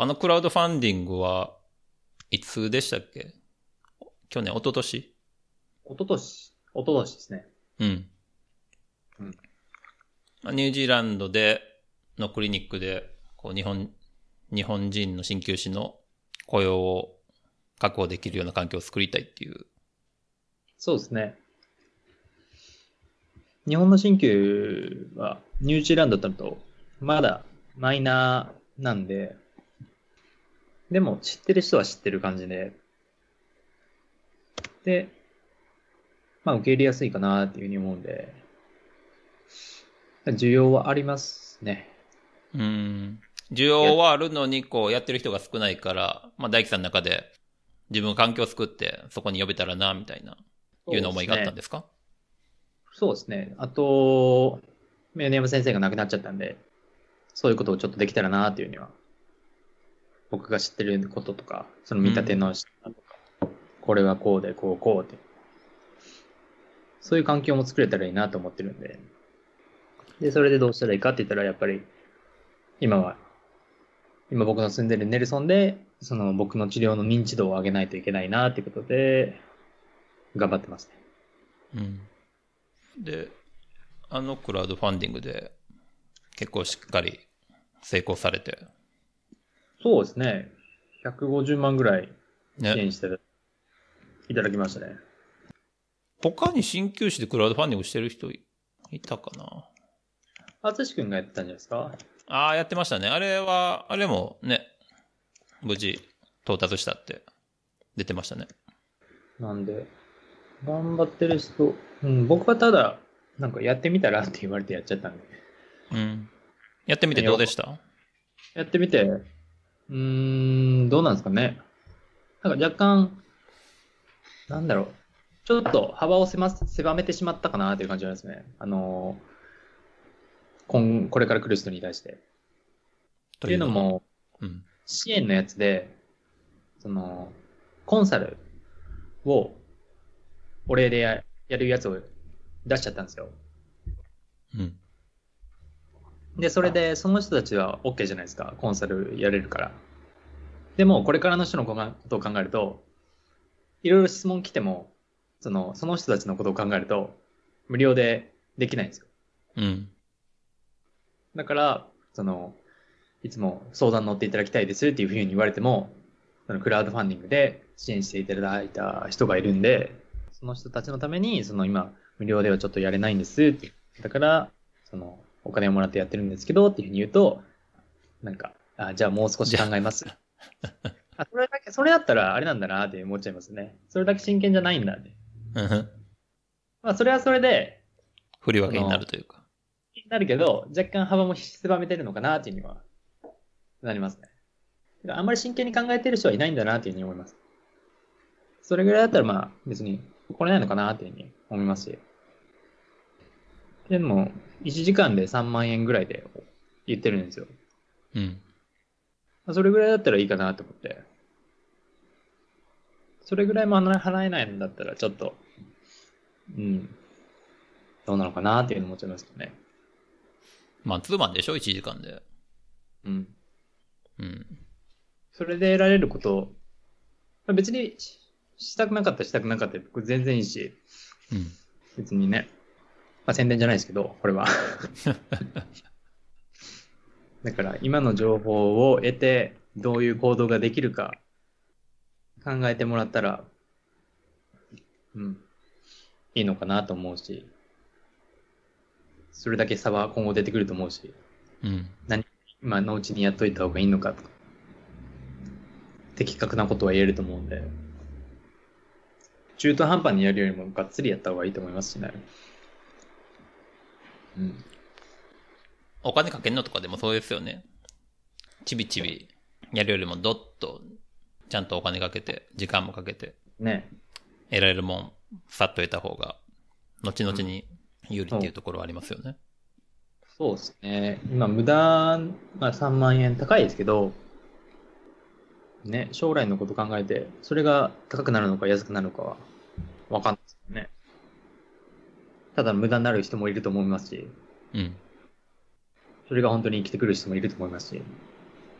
あのクラウドファンディングはいつでしたっけ？去年、一昨年？一昨年、一昨年ですね。うん。うんまあニュージーランドで、のクリニックで、こう、日本、日本人の鍼灸師の雇用を確保できるような環境を作りたいっていう。そうですね。日本の鍼灸はニュージーランドだとまだマイナーなんで、でも知ってる人は知ってる感じで、で、まあ受け入れやすいかなっていうふうに思うんで、需要はありますね。うん。需要はあるのに、こう、やってる人が少ないから、まあ、大樹さんの中で、自分が環境を作って、そこに呼べたらな、みたいな、いうような思いがあったんですか？そうですね。あと、米山先生が亡くなっちゃったんで、そういうことをちょっとできたらなっていうには、僕が知ってることとか、その見立ての仕方とか、これはこうで、こう、こうって。そういう環境も作れたらいいなと思ってるんで。で、それでどうしたらいいかって言ったら、やっぱり、今は、今僕の住んでるネルソンで、その僕の治療の認知度を上げないといけないなっていうことで、頑張ってますね。うん。で、あのクラウドファンディングで、結構しっかり成功されて、そうですね。150万ぐらい支ね。援していただきましたね。他に鍼灸師でクラウドファンディングしてる人いいたかな？淳くんがやってたんじゃないですか？ああ、やってましたね。あれは、あれもね、無事到達したって出てましたね。なんで、頑張ってる人、うん、僕はただ、なんかやってみたらって言われてやっちゃったんで。うん。やってみてどうでした？やってみて、うーん、どうなんですかね。なんか若干、なんだろう。ちょっと幅を狭狭めてしまったかなっていう感じなんですね。あの今、これから来る人に対して。っていうの、も、うん。支援のやつで、その、コンサルを、お礼でややるやつを出しちゃったんですよ。うん。で、それで、その人たちは OK じゃないですか。コンサルやれるから。でも、これからの人のことを考えると、いろいろ質問来ても、その、その人たちのことを考えると、無料でできないんですよ。うん。だから、その、いつも相談乗っていただきたいですっていうふうに言われても、そのクラウドファンディングで支援していただいた人がいるんで、その人たちのために、その今、無料ではちょっとやれないんです。だから、その、お金をもらってやってるんですけど、っていうふうに言うと、なんか、あ、じゃあもう少し考えます。あ、それだけ、それだったらあれなんだなって思っちゃいますね。それだけ真剣じゃないんだって。うん。まあ、それはそれで、振り分けになるというか。なるけど、若干幅も狭めてるのかなっていうには、なりますね。あんまり真剣に考えてる人はいないんだなっていうふうに思います。それぐらいだったらまあ別に来れないのかなっていうふうに思いますし。でも、1時間で3万円ぐらいで言ってるんですよ。うん。それぐらいだったらいいかなと思って。それぐらいも払えないんだったらちょっと、うん、どうなのかなっていうの思っちゃいますけどね。マンツーマンでしょ ?1 時間で。うん。うん。それで得られること、まあ別にししたくなかったらしたくなかったら僕全然いいし、うん。別にね、まあ宣伝じゃないですけど、これは。だから今の情報を得て、どういう行動ができるか考えてもらったら、うん、いいのかなと思うし、それだけ差は今後出てくると思うし、うん。今のうちにやっといた方がいいのかとか、的確なことは言えると思うんで、中途半端にやるよりもがっつりやった方がいいと思いますしね。うん。お金かけんのとかでもそうですよね。ちびちびやるよりもどっと、ちゃんとお金かけて、時間もかけて、ね。得られるもん、さっと得た方が、後々に有利っていうところはありますよね。そうですね。今、無駄、まあ、3万円高いですけど、ね、将来のこと考えて、それが高くなるのか安くなるのかはわかんないですよね。ただ無駄になる人もいると思いますし、うん。それが本当に生きてくる人もいると思いますし、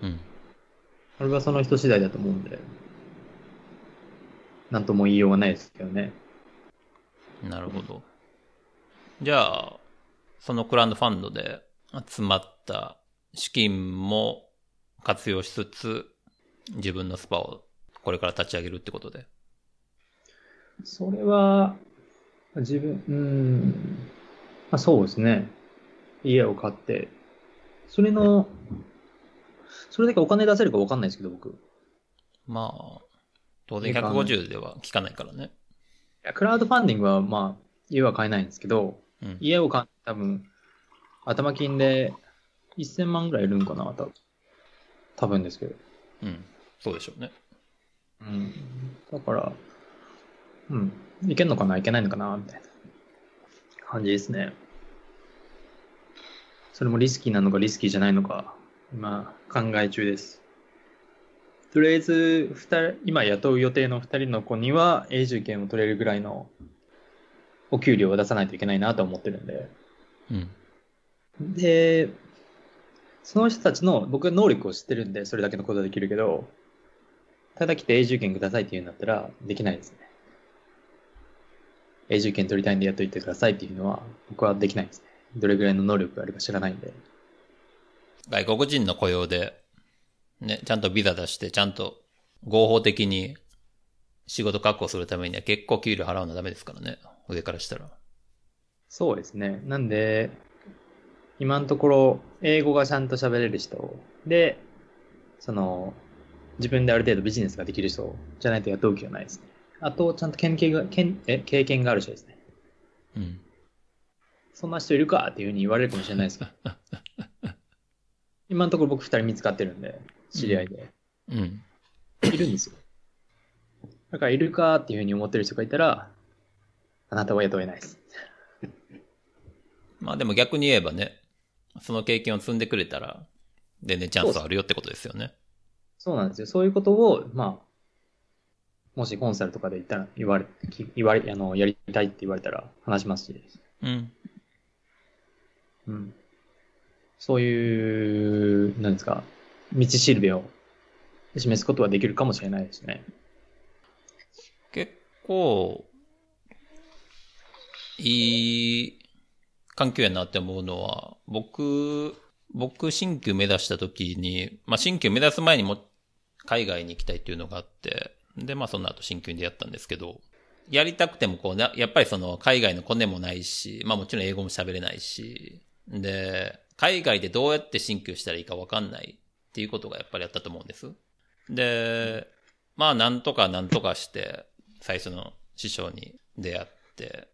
うん。俺はその人次第だと思うんで、なんとも言いようがないですけどね。なるほど。じゃあ、そのクラウドファンドで集まった資金も活用しつつ、自分のスパをこれから立ち上げるってことで。それは、自分、うーん、まあ、そうですね。家を買って、それの、それだけお金出せるか分かんないですけど、僕。いまあ、当然いいかな150では効かないからね。やクラウドファンディングは、まあ、家は買えないんですけど、うん。家を買って多分、頭金で1000万ぐらいいるんかな、多分。多分ですけど。うん。そうでしょうね。うん。だから、うん。いけんのかないけないのかなみたいな感じですね。それもリスキーなのかリスキーじゃないのか、今考え中です。とりあえず、二人、今雇う予定の二人の子には永住権を取れるぐらいのお給料を出さないといけないなと思ってるんで。うん。で、その人たちの僕は能力を知ってるんで、それだけのことはできるけど、ただ来て永住権くださいって言うんだったら、できないですね。永住権取りたいんでやっといてくださいっていうのは、僕はできないですね。どれぐらいの能力があるか知らないんで。外国人の雇用で、ね、ちゃんとビザ出して、ちゃんと合法的に仕事確保するためには結構給料払うのはダメですからね。上からしたら。そうですね。なんで、今のところ、英語がちゃんと喋れる人で、その、自分である程度ビジネスができる人じゃないと雇う気はないですね。あと、ちゃんと経験が、けんえ経験がある人ですね。うん。そんな人いるかっていうふうに言われるかもしれないですけど。今のところ僕二人見つかってるんで、知り合いで。うん。いるんですよ。だからいるかっていうふうに思ってる人がいたら、あなたは雇えないです。まあでも逆に言えばね、その経験を積んでくれたら、全然チャンスはあるよってことですよね。そうなんですよ。そういうことを、まあ、もしコンサルとかで言ったら、言われ、き言われ、あの、やりたいって言われたら話しますし、うん。うん。そういう、なんですか、道しるべを示すことはできるかもしれないですね。結構、いい環境やなって思うのは、僕、僕、新旧目指した時に、まあ、新旧目指す前にも海外に行きたいっていうのがあって、で、まあ、その後新旧でやったんですけど、やりたくてもこうな、やっぱりその海外のコネもないし、まあもちろん英語も喋れないし、で、海外でどうやって新旧したらいいかわかんないっていうことがやっぱりあったと思うんです。で、まあなんとかなんとかして、最初の師匠に出会って、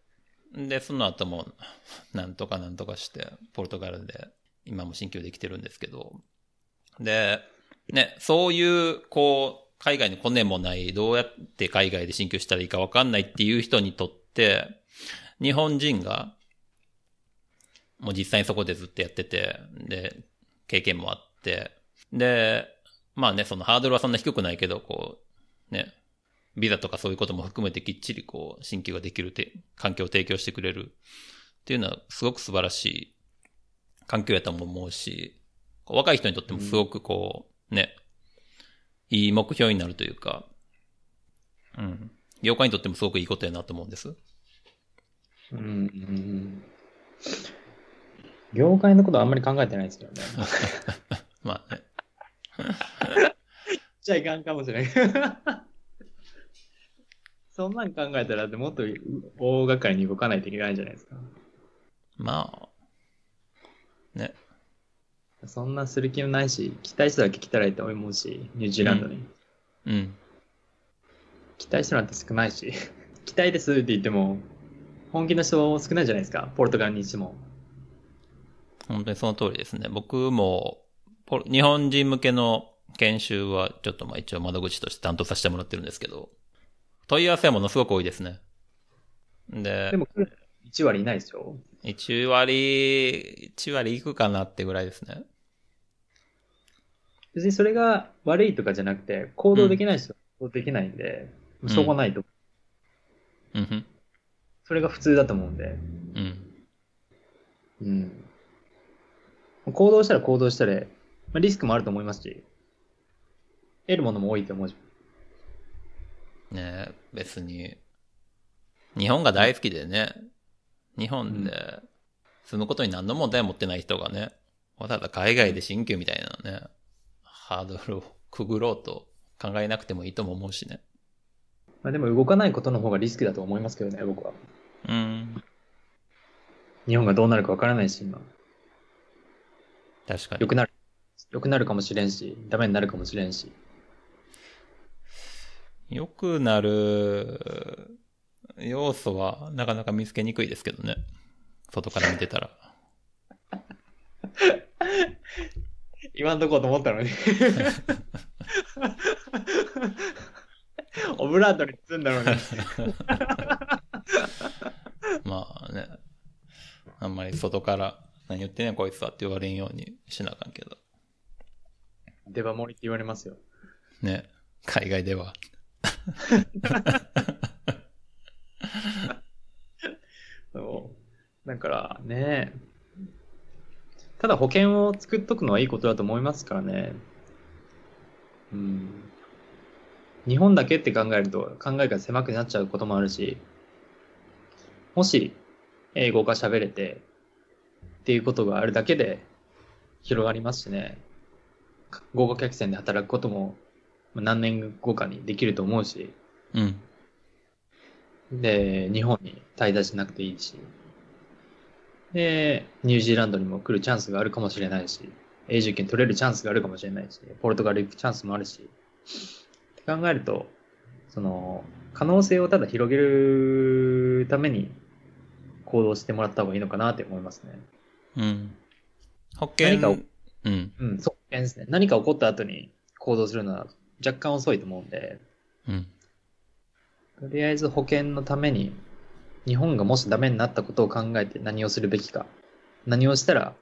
で、その後も、なんとかなんとかして、ポルトガルで、今も新旧できてるんですけど、で、ね、そういう、こう、海外にコネもない、どうやって海外で新旧したらいいかわかんないっていう人にとって、日本人が、もう実際にそこでずっとやってて、で、経験もあって、で、まあね、そのハードルはそんな低くないけど、こう、ね、ビザとかそういうことも含めてきっちりこう、新旧ができるて環境を提供してくれる。っていうのはすごく素晴らしい環境やと思うし、若い人にとってもすごくこう、ね、いい目標になるというか、うん。業界にとってもすごくいいことやなと思うんです。うんうん。業界のことはあんまり考えてないですけどね。まあね。じゃあいかんかもしれない。そんなん考えたら、もっと大掛かりに動かないといけないんじゃないですか。まあ、ね。そんなする気もないし、来たい人だけ来たらいいと思うし、ニュージーランドに。うん。来たい人なんて少ないし、来たいですって言っても、本気の人少ないじゃないですか、ポルトガルにしても。本当にその通りですね。僕も、ポ日本人向けの研修はちょっとまあ一応窓口として担当させてもらってるんですけど、問い合わせはものすごく多いですね。で、でも、1割いないですよ。1割、1割いくかなってぐらいですね。別にそれが悪いとかじゃなくて、行動できない人は行動できないんで、んしょうがないと。うん。それが普通だと思うんで。うん。うん。行動したら行動したで、まあ、リスクもあると思いますし、得るものも多いと思うし。ね別に、日本が大好きでね、日本で住むことに何の問題も持ってない人がね、わざわざ海外で新旧みたいなね、ハードルをくぐろうと考えなくてもいいとも思うしね。まあでも動かないことの方がリスクだと思いますけどね、僕は。うん。日本がどうなるかわからないし、今。確かに良。くなる。良くなるかもしれんし、ダメになるかもしれんし。良くなる要素はなかなか見つけにくいですけどね。外から見てたら。言わんとこうと思ったのに。オブラートに包んだのに。まあね。あんまり外から何言ってんねんこいつはって言われんようにしなあかんけど。出刃盛りって言われますよ。ね。海外では。そう。だからね、ただ保険を作っとくのはいいことだと思いますからね。うん。日本だけって考えると考えが狭くなっちゃうこともあるし、もし英語が喋れてっていうことがあるだけで広がりますしね。合格客船で働くことも何年後かにできると思うし、うん。で、日本に滞在しなくていいし、で、ニュージーランドにも来るチャンスがあるかもしれないし、永住権取れるチャンスがあるかもしれないし、ポルトガル行くチャンスもあるし、って考えると、その、可能性をただ広げるために行動してもらった方がいいのかなって思いますね。うん。保険何かを、うん。うん、そうですね。何か起こった後に行動するのは若干遅いと思うんで、うん。とりあえず保険のために、日本がもしダメになったことを考えて何をするべきか、何をしたら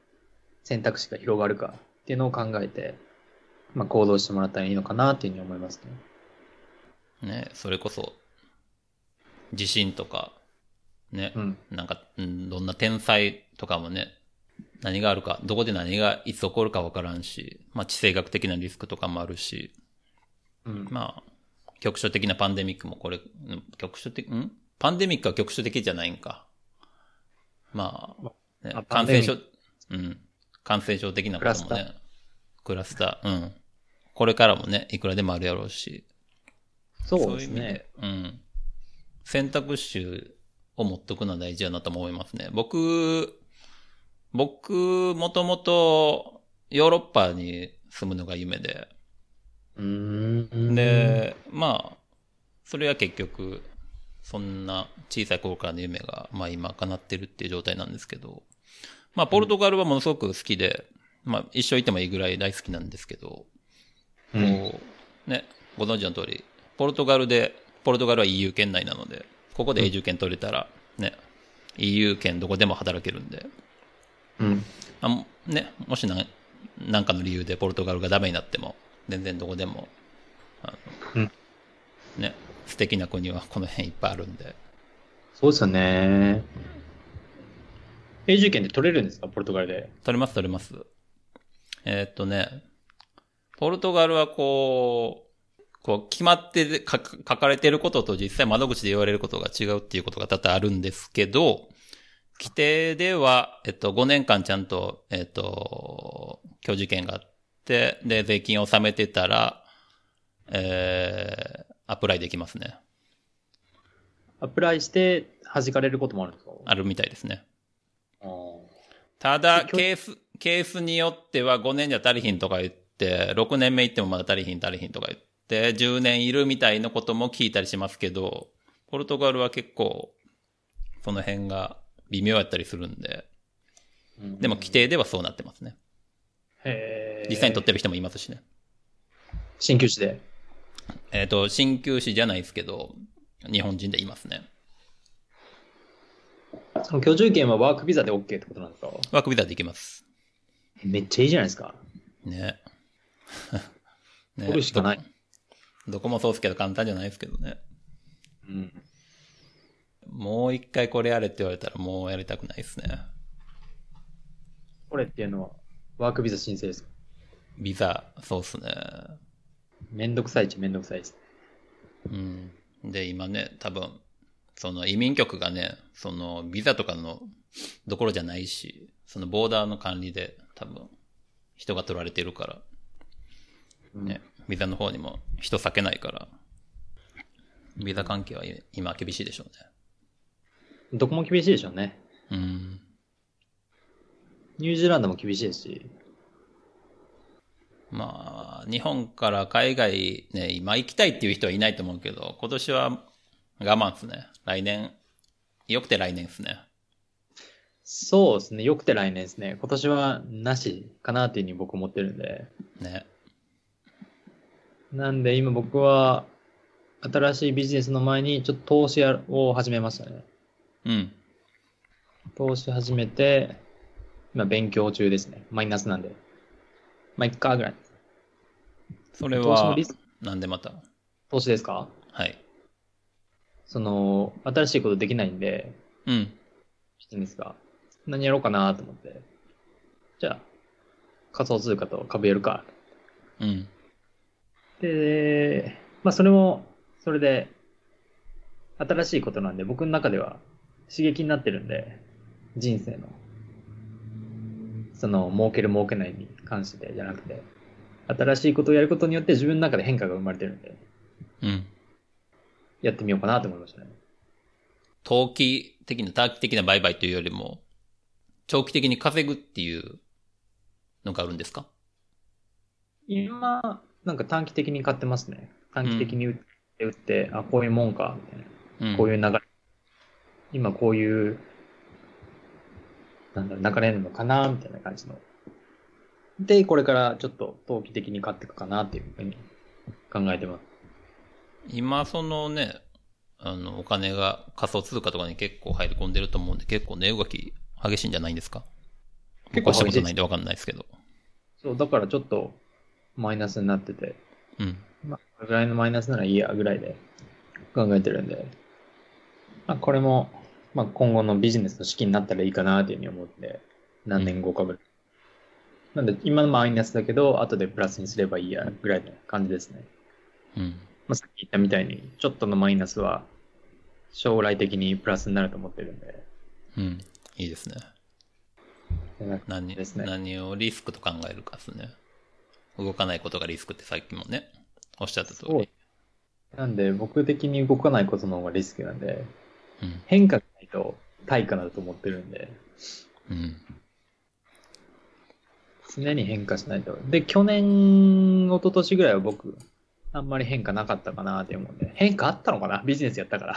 選択肢が広がるかっていうのを考えて、まあ、行動してもらったらいいのかなっていうふうに思いますね。ね、それこそ、地震とか、ね、うん。なんか、うんどんな天災とかもね、何があるか、どこで何がいつ起こるかわからんし、まあ地政学的なリスクとかもあるし、うん。まあ、局所的なパンデミックもこれ、うん局所的、ん？パンデミックは局所的じゃないんか。まあ、ね感染症、うん。感染症的なこともクラね。クラスター。うん。これからもね、いくらでもあるやろうし。そうですい意味でね。。うん。選択肢を持っとくのは大事やなと思いますね。僕、僕、もともとヨーロッパに住むのが夢で。で、まあ、それは結局、そんな小さい頃からの夢が、まあ今叶ってるっていう状態なんですけど、まあポルトガルはものすごく好きで、まあ一生いてもいいぐらい大好きなんですけど、うん、こう、ね、ご存知の通り、ポルトガルで、ポルトガルは EU 圏内なので、ここで永住権取れたら、ね、EU 圏どこでも働けるんで、うん。あもね、もしなんなんかの理由でポルトガルがダメになっても、全然どこでも、あのうんね、素敵な国はこの辺いっぱいあるんで、そうですよね。永住権で取れるんですか？ポルトガルで。取れます取れます。えーっとね、ポルトガルはこう、こう決まってで書か書かれていることと実際窓口で言われることが違うっていうことが多々あるんですけど、規定では、えっと、5年間ちゃんと、えっと、教授権があって、で、税金を納めてたら、えー、アプライできますね。アプライして弾かれることもあるんですか？あるみたいですね。ただ、教ケース、ケースによっては5年じゃ足りひんとか言って、6年目行ってもまだ足りひん足りひんとか言って、10年いるみたいなことも聞いたりしますけど、ポルトガルは結構、その辺が微妙やったりするんで、うんでも規定ではそうなってますね。実際に取ってる人もいますしね。鍼灸師で。えっ、と、鍼灸師じゃないですけど、日本人でいますね。その居住権はワークビザで OK ってことなんですか？ワークビザできます。めっちゃいいじゃないですか。ね。ね取るしかない。どどこもそうですけど簡単じゃないですけどね。うん。もう一回これやれって言われたらもうやりたくないですね。これっていうのは？ワークビザ申請ですか？ビザ、そうっすね。めんどくさいっちゃめんどくさいです。うん。で、今ね、多分、その移民局がね、そのビザとかのどころじゃないし、そのボーダーの管理で多分人が取られてるから、ね、ビザの方にも人避けないから、ビザ関係は今厳しいでしょうどこも厳しいでしょうね。ね。うん。ニュージーランドも厳しいですし、まあ、日本から海外ね、今行きたいっていう人はいないと思うけど、今年は我慢っすね。来年、よくて来年っすね。そうですね。よくて来年ですね。今年はなしかなっていうふうに僕思ってるんで。ね。なんで今僕は新しいビジネスの前にちょっと投資を始めましたね。うん。投資始めて、今勉強中ですね。マイナスなんで。まあ、1回ぐらい。それはなんでまた？投資ですか？はい。その、新しいことできないんで、うん。ビジネスが。何やろうかなと思って。じゃあ、仮想通貨と株やるか。うん。で、まあそれも、それで、新しいことなんで、僕の中では刺激になってるんで、人生の。その、儲ける儲けないに関してじゃなくて、新しいことをやることによって自分の中で変化が生まれてるんで、うん。やってみようかなと思いましたね。投機的な、短期的な売買というよりも、長期的に稼ぐっていうのがあるんですか？今、なんか短期的に買ってますね。短期的に打って、打って、あ、こういうもんか、みたいな。うん。こういう流れ。今こういう、なんだろう、流れるのかな、みたいな感じの。で、これからちょっと投機的に買っていくかなっていうふうに考えてます。今、そのね、あの、お金が仮想通貨とかに結構入り込んでると思うんで、結構値動き激しいんじゃないんですか？結構したことないんでわかんないですけど。そう、だからちょっとマイナスになってて、うん。まあ、これぐらいのマイナスならいいや、ぐらいで考えてるんで、まあ、これも、まあ、今後のビジネスの資金になったらいいかなっていうふうに思って、何年後かぐらい。なんで、今のマイナスだけど、後でプラスにすればいいや、ぐらいの感じですね。うん。まあ、さっき言ったみたいに、ちょっとのマイナスは、将来的にプラスになると思ってるんで、うん。いいですね。何、ですね何をリスクと考えるかですね。動かないことがリスクってさっきもね、おっしゃった通り。なんで、僕的に動かないことの方がリスクなんで、うん。変化がないと対価だと思ってるんで、うん。常に変化しないと。で、去年、一昨年ぐらいは僕、あんまり変化なかったかなって思うんで、変化あったのかな？ビジネスやったから。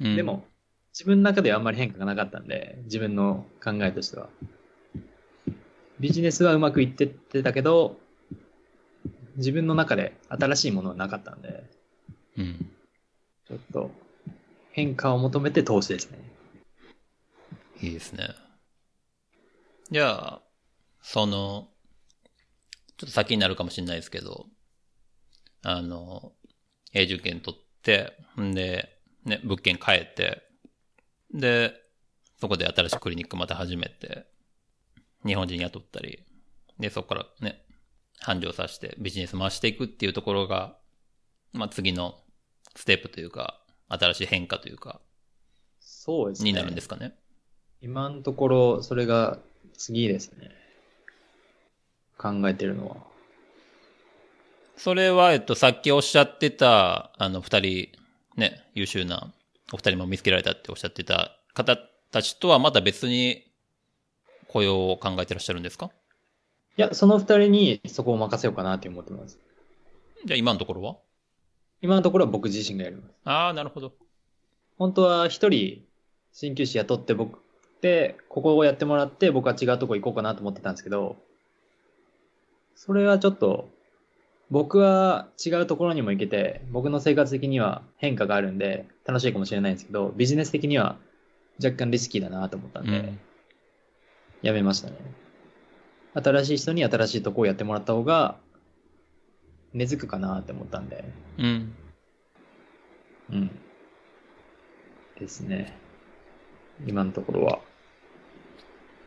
うん、で、も、自分の中ではあんまり変化がなかったんで、自分の考えとしては。ビジネスはうまくいってってたけど、自分の中で新しいものはなかったんで、うん。ちょっと変化を求めて投資ですね。いいですね。じゃあ、その、ちょっと先になるかもしれないですけど、あの、永住権取って、んで、ね、物件変えて、で、そこで新しいクリニックまた始めて、日本人雇ったり、で、そこからね、繁盛させてビジネス回していくっていうところが、まあ次のステップというか、新しい変化というか、そうですね。になるんですかね。今のところ、それが次ですね。考えてるのは。それは、えっと、さっきおっしゃってた、あの、二人、ね、優秀な、お二人も見つけられたっておっしゃってた方たちとはまた別に雇用を考えてらっしゃるんですか？いや、その二人にそこを任せようかなって思ってます。じゃあ今のところは？今のところは僕自身がやります。ああ、なるほど。本当は一人、鍼灸師雇って僕で、ここをやってもらって僕は違うとこ行こうかなと思ってたんですけど、それはちょっと、僕は違うところにも行けて、僕の生活的には変化があるんで、楽しいかもしれないんですけど、ビジネス的には若干リスキーだなと思ったんで、うんやめましたね。新しい人に新しいとこをやってもらった方が、根付くかなって思ったんで、うん。うん。ですね。今のところは。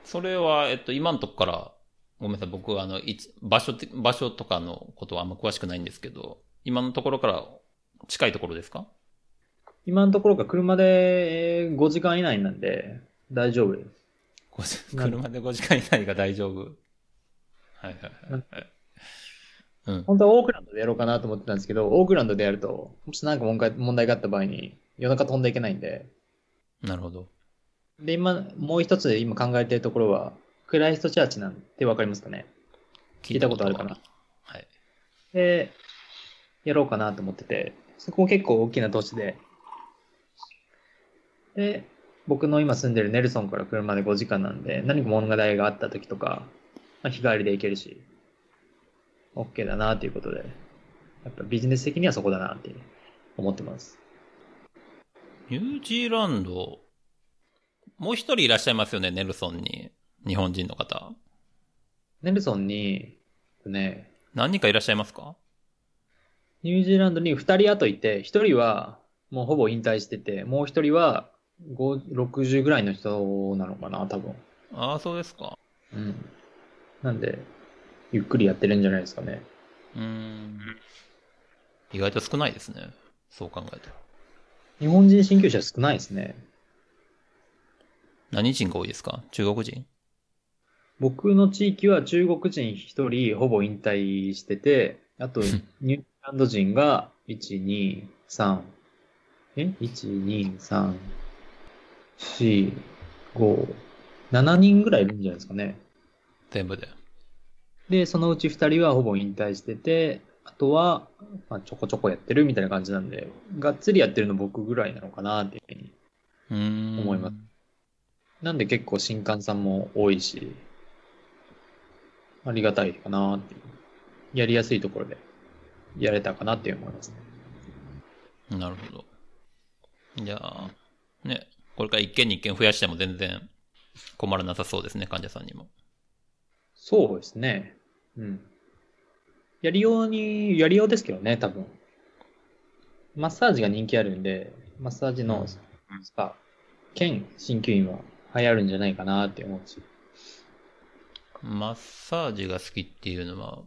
それは、えっと、今のとこからごめんなさい、僕はあの、いつ場所って、場所とかのことはあんま詳しくないんですけど、今のところから近いところですか？今のところが車でえー5時間以内なんで、大丈夫です。車で5時間以内が大丈夫？はいはいはいはい。うん。本当はオークランドでやろうかなと思ってたんですけど、オークランドでやると、もしなんか問題問題があった場合に、夜中飛んでいけないんで、なるほど。で、今、もう一つ今考えてるところは、クライストチャーチなんてわかりますかね？聞いたことあるかな？はい。で、やろうかなと思ってて、そこも結構大きな都市で、で、僕の今住んでるネルソンから車で5時間なんで、何か物語があった時とか、まあ、日帰りで行けるし、OK だなということで、やっぱビジネス的にはそこだなって思ってます。ニュージーランド、もう一人いらっしゃいますよね、ネルソンに。日本人の方。ネルソンに、ね、何人かいらっしゃいますか？ニュージーランドに2人後いて、1人はもうほぼ引退してて、もう1人は5 60ぐらいの人なのかな、多分。ああ、そうですか。うん。なんで、ゆっくりやってるんじゃないですかね。うーん。意外と少ないですね。そう考えたら。日本人鍼灸師は少ないですね。何人が多いですか？中国人？僕の地域は中国人1人ほぼ引退してて、あとニュージーランド人が1、2、3、え ?1、2、3、4、5、7人ぐらいいるんじゃないですかね。全部で。で、そのうち2人はほぼ引退してて、あとは、まあ、ちょこちょこやってるみたいな感じなんで、がっつりやってるの僕ぐらいなのかなっていうふうに。思いますなんで結構新刊さんも多いし、ありがたいかなっていう。やりやすいところでやれたかなって思いますね。なるほど。じゃあ、ね、これから一件に一件増やしても全然困らなさそうですね、患者さんにも。そうですね。うん。やりように、やりようですけどね、多分。マッサージが人気あるんで、マッサージのスパ、兼鍼灸院は流行るんじゃないかなって思うし。マッサージが好きっていうのは、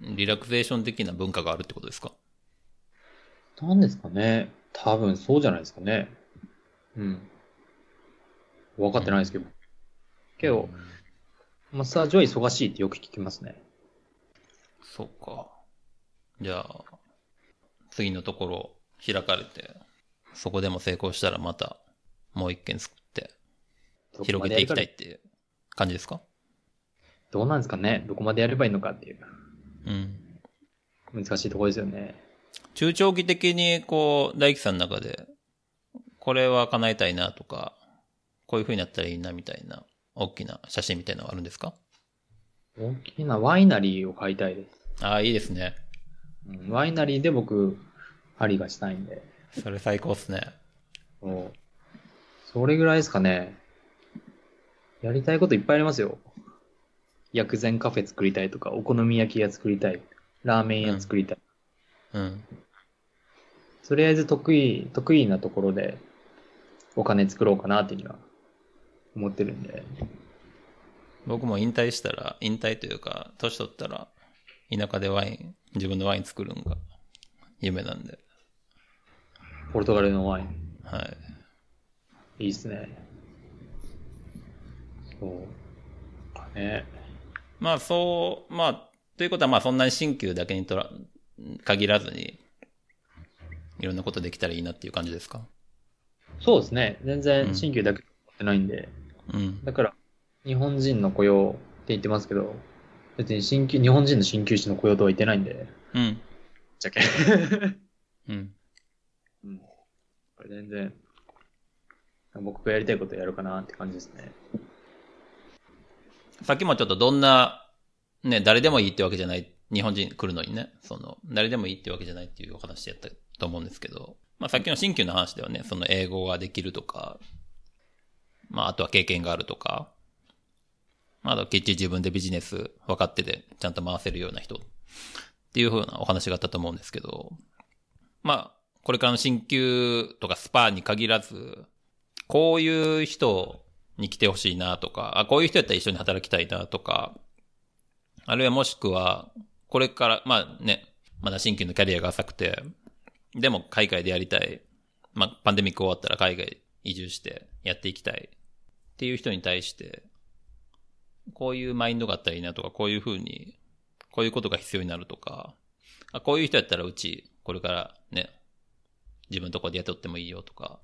リラクゼーション的な文化があるってことですか？なんですかね。多分そうじゃないですかね。うん。分かってないですけど。けど、マッサージは忙しいってよく聞きますね。そうか。じゃあ、次のところ開かれて、そこでも成功したらまたもう一件作って広げていきたいっていう感じですか？どうなんですかね。どこまでやればいいのかっていう。うん。難しいところですよね。中長期的にこう、大樹さんの中で、これは叶えたいなとか、こういう風になったらいいなみたいな、大きな写真みたいなのがあるんですか？大きなワイナリーを買いたいです。ああ、いいですね。うんワイナリーで僕、針がしたいんで。それ最高っすね。そうそれぐらいですかね。やりたいこといっぱいありますよ。薬膳カフェ作りたいとか、お好み焼き屋作りたい。ラーメン屋作りたい。うん。とりあえず得意、得意なところでお金作ろうかなっていうには思ってるんで。僕も引退したら、引退というか、年取ったら、田舎でワイン、自分のワイン作るんが夢なんで。ポルトガルのワイン？はい。いいっすね。そう。かね。まあそう、まあ、ということはまあそんなに新旧だけにとら、限らずに、いろんなことできたらいいなっていう感じですか？そうですね。全うん然新旧だけ持ってないんで。うん。だから、日本人の雇用って言ってますけど、別に新旧、日本人の鍼灸師の雇用とは言ってないんで。うん。じゃけ。うん。うん。これ全然、僕がやりたいことやるかなって感じですね。さっきもちょっとどんな、ね、誰でもいいってわけじゃない、日本人来るのにね、その、誰でもいいってわけじゃないっていうお話やったと思うんですけど、まあさっきの新旧の話ではね、その英語ができるとか、まああとは経験があるとか、まああときっちり自分でビジネス分かってて、ちゃんと回せるような人っていう風なお話があったと思うんですけど、まあ、これからの新旧とかスパーに限らず、こういう人に来てほしいなとか、あ、こういう人やったら一緒に働きたいなとか、あるいはもしくは、これから、まあね、まだ新規のキャリアが浅くて、でも海外でやりたい。まあ、パンデミック終わったら海外移住してやっていきたい。っていう人に対して、こういうマインドがあったらいいなとか、こういうふうに、こういうことが必要になるとか、あこういう人やったらうち、これからね、自分のところで雇ってもいいよとか、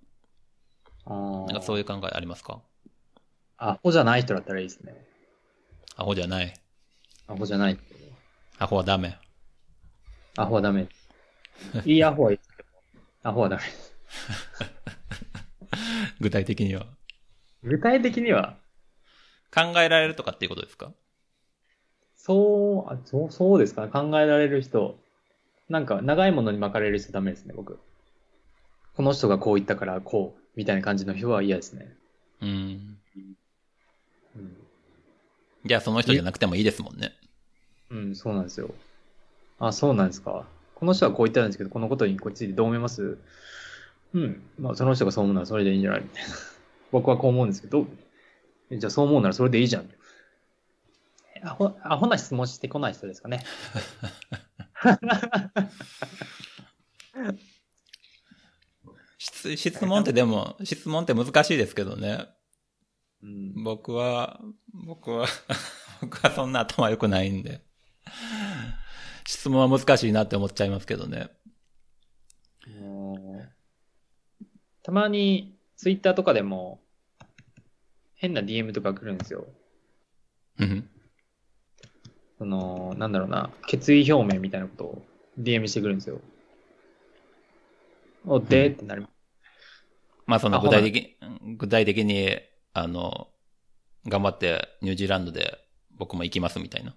あなんかそういう考えありますか？アホじゃない人だったらいいですね。アホじゃない。アホじゃない。アホはダメ。アホはダメ。いいアホはいいアホはダメ。具体的には。具体的には、考えられるとかっていうことですか？そう、あそう、そうですかね。考えられる人。なんか、長いものに巻かれる人ダメですね、僕。この人がこう言ったからこう、みたいな感じの人は嫌ですね。うん。うん。じゃあその人じゃなくてもいいですもんね。うん、そうなんですよ。あ、そうなんですか。この人はこう言ったんですけど、このことにこっちでどう思います？うん。まあ、その人がそう思うならそれでいいんじゃない？みたいな。僕はこう思うんですけど、えじゃあそう思うならそれでいいじゃん。アホ、アホな質問してこない人ですかね。質質問ってでも、質問って難しいですけどね。うん。僕は、僕は、僕はそんな頭良くないんで。質問は難しいなって思っちゃいますけどね。たまに、ツイッターとかでも、変な DM とか来るんですよ。うん。その、なんだろうな、決意表明みたいなことを DM してくるんですよ。お、で、ってなります。まあその具体的、具体的に、あの、頑張ってニュージーランドで僕も行きますみたいな。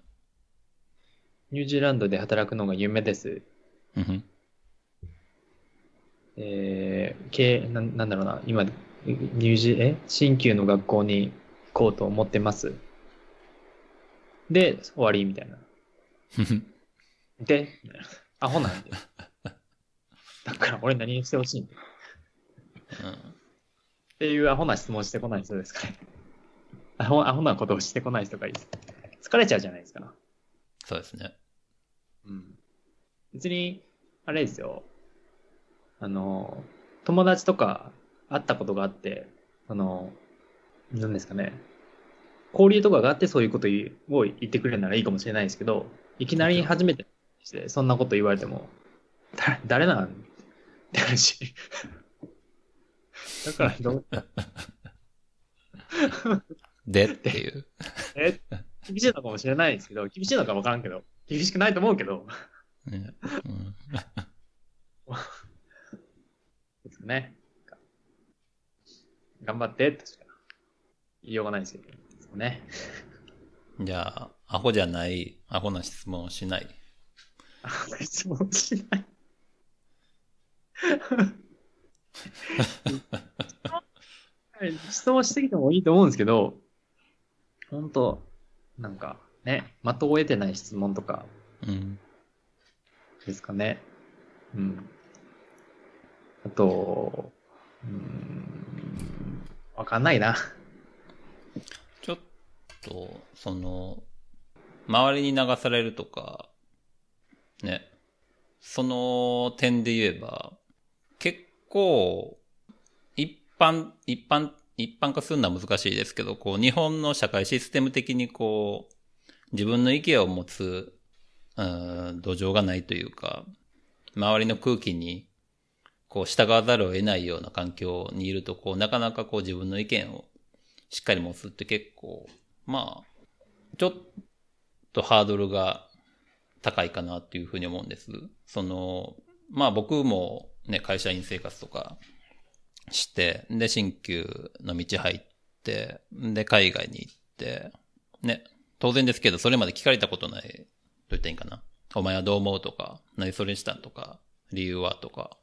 ニュージーランドで働くのが夢です。うん。えー、けななんだろうな、今、ニュージー、え？新旧の学校に行こうと思ってます。で、終わりみたいな。で、アホなんで。だから俺何にしてほしいんだっていうアホな質問してこない人ですかね。アホアホなことをしてこない人がいいです。疲れちゃうじゃないですか。そうですね。うん。別に、あれですよ。あの、友達とか会ったことがあって、あの、何ですかね。交流とかがあってそういうことを言ってくれるならいいかもしれないですけど、いきなり初めてしてそんなこと言われても、だ誰なん？って話。だからどう、でっていう。え、厳しいのかもしれないですけど、厳しいのかわからんけど、厳しくないと思うけど、ねうんね。頑張って、としか言いようがないですけど、ね。じゃあ、アホじゃない、アホな質問をしない？質問しない。はい質問してきてもいいと思うんですけど、本当なんかね、的を得てない質問とかうん。ですかね。うん。あと、うーん、わかんないな。ちょっと、その、周りに流されるとか、ね、その点で言えば、結構、一般、一般、一般化するのは難しいですけど、こう、日本の社会システム的にこう、自分の意見を持つ、うん、土壌がないというか、周りの空気に、こう、従わざるを得ないような環境にいると、こう、なかなかこう、自分の意見をしっかり持つって結構、まあ、ちょっとハードルが高いかなっていうふうに思うんです。その、まあ僕もね、会社員生活とかして、で、新旧の道入って、で、海外に行って、ね、当然ですけど、それまで聞かれたことない、どう言ったらいいんかな。お前はどう思うとか、何それしたんとか、理由はとか、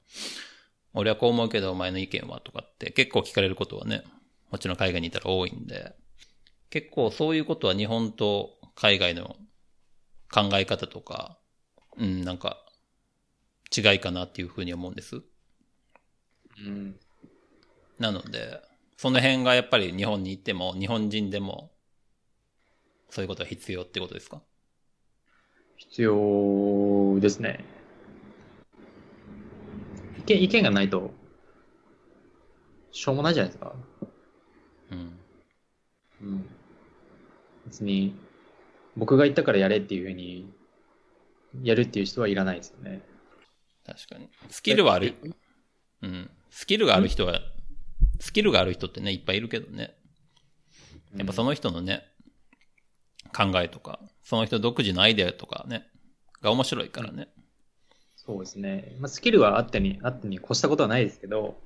俺はこう思うけどお前の意見はとかって結構聞かれることはね、もちろん海外にいたら多いんで、結構そういうことは日本と海外の考え方とか、うん、なんか違いかなっていうふうに思うんです。うん。なので、その辺がやっぱり日本に行っても、日本人でも、そういうことが必要ってことですか？必要ですね。意見、意見がないと、しょうもないじゃないですか。うん。うん。別に、僕が言ったからやれっていうふうに、やるっていう人はいらないですよね。確かに。スキルはある。うん。スキルがある人は、スキルがある人ってね、いっぱいいるけどね。やっぱその人のね、考えとか、その人独自のアイデアとかね、が面白いからね。そうですね。まあ、スキルはあってに、あってに越したことはないですけど、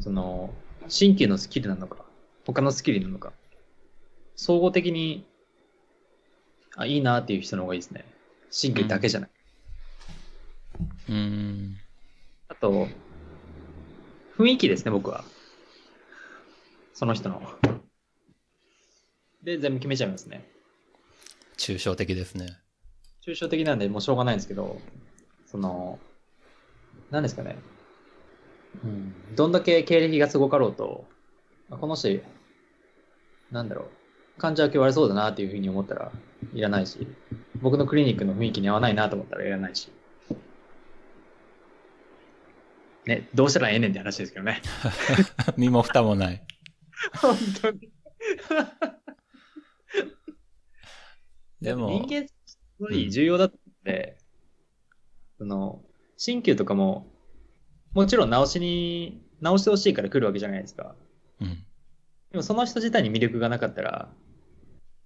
その、新旧のスキルなのか、他のスキルなのか、総合的に、あ、いいなっていう人の方がいいですね。新旧だけじゃない。うーん。あと、雰囲気ですね、僕は。その人の。で、全部決めちゃいますね。抽象的ですね。抽象的なんで、もうしょうがないんですけど、その、何ですかね。うん。どんだけ経歴がすごかろうと、あこの人、なんだろう、感情分け悪そうだなっていうふうに思ったらいらないし、僕のクリニックの雰囲気に合わないなと思ったらいらないし。ね、どうしたらええねんって話ですけどね。身も蓋もない。本当に。でも、人間、すごい重要だって、その、鍼灸とかも、もちろん直しに、直してほしいから来るわけじゃないですか。うん。でもその人自体に魅力がなかったら、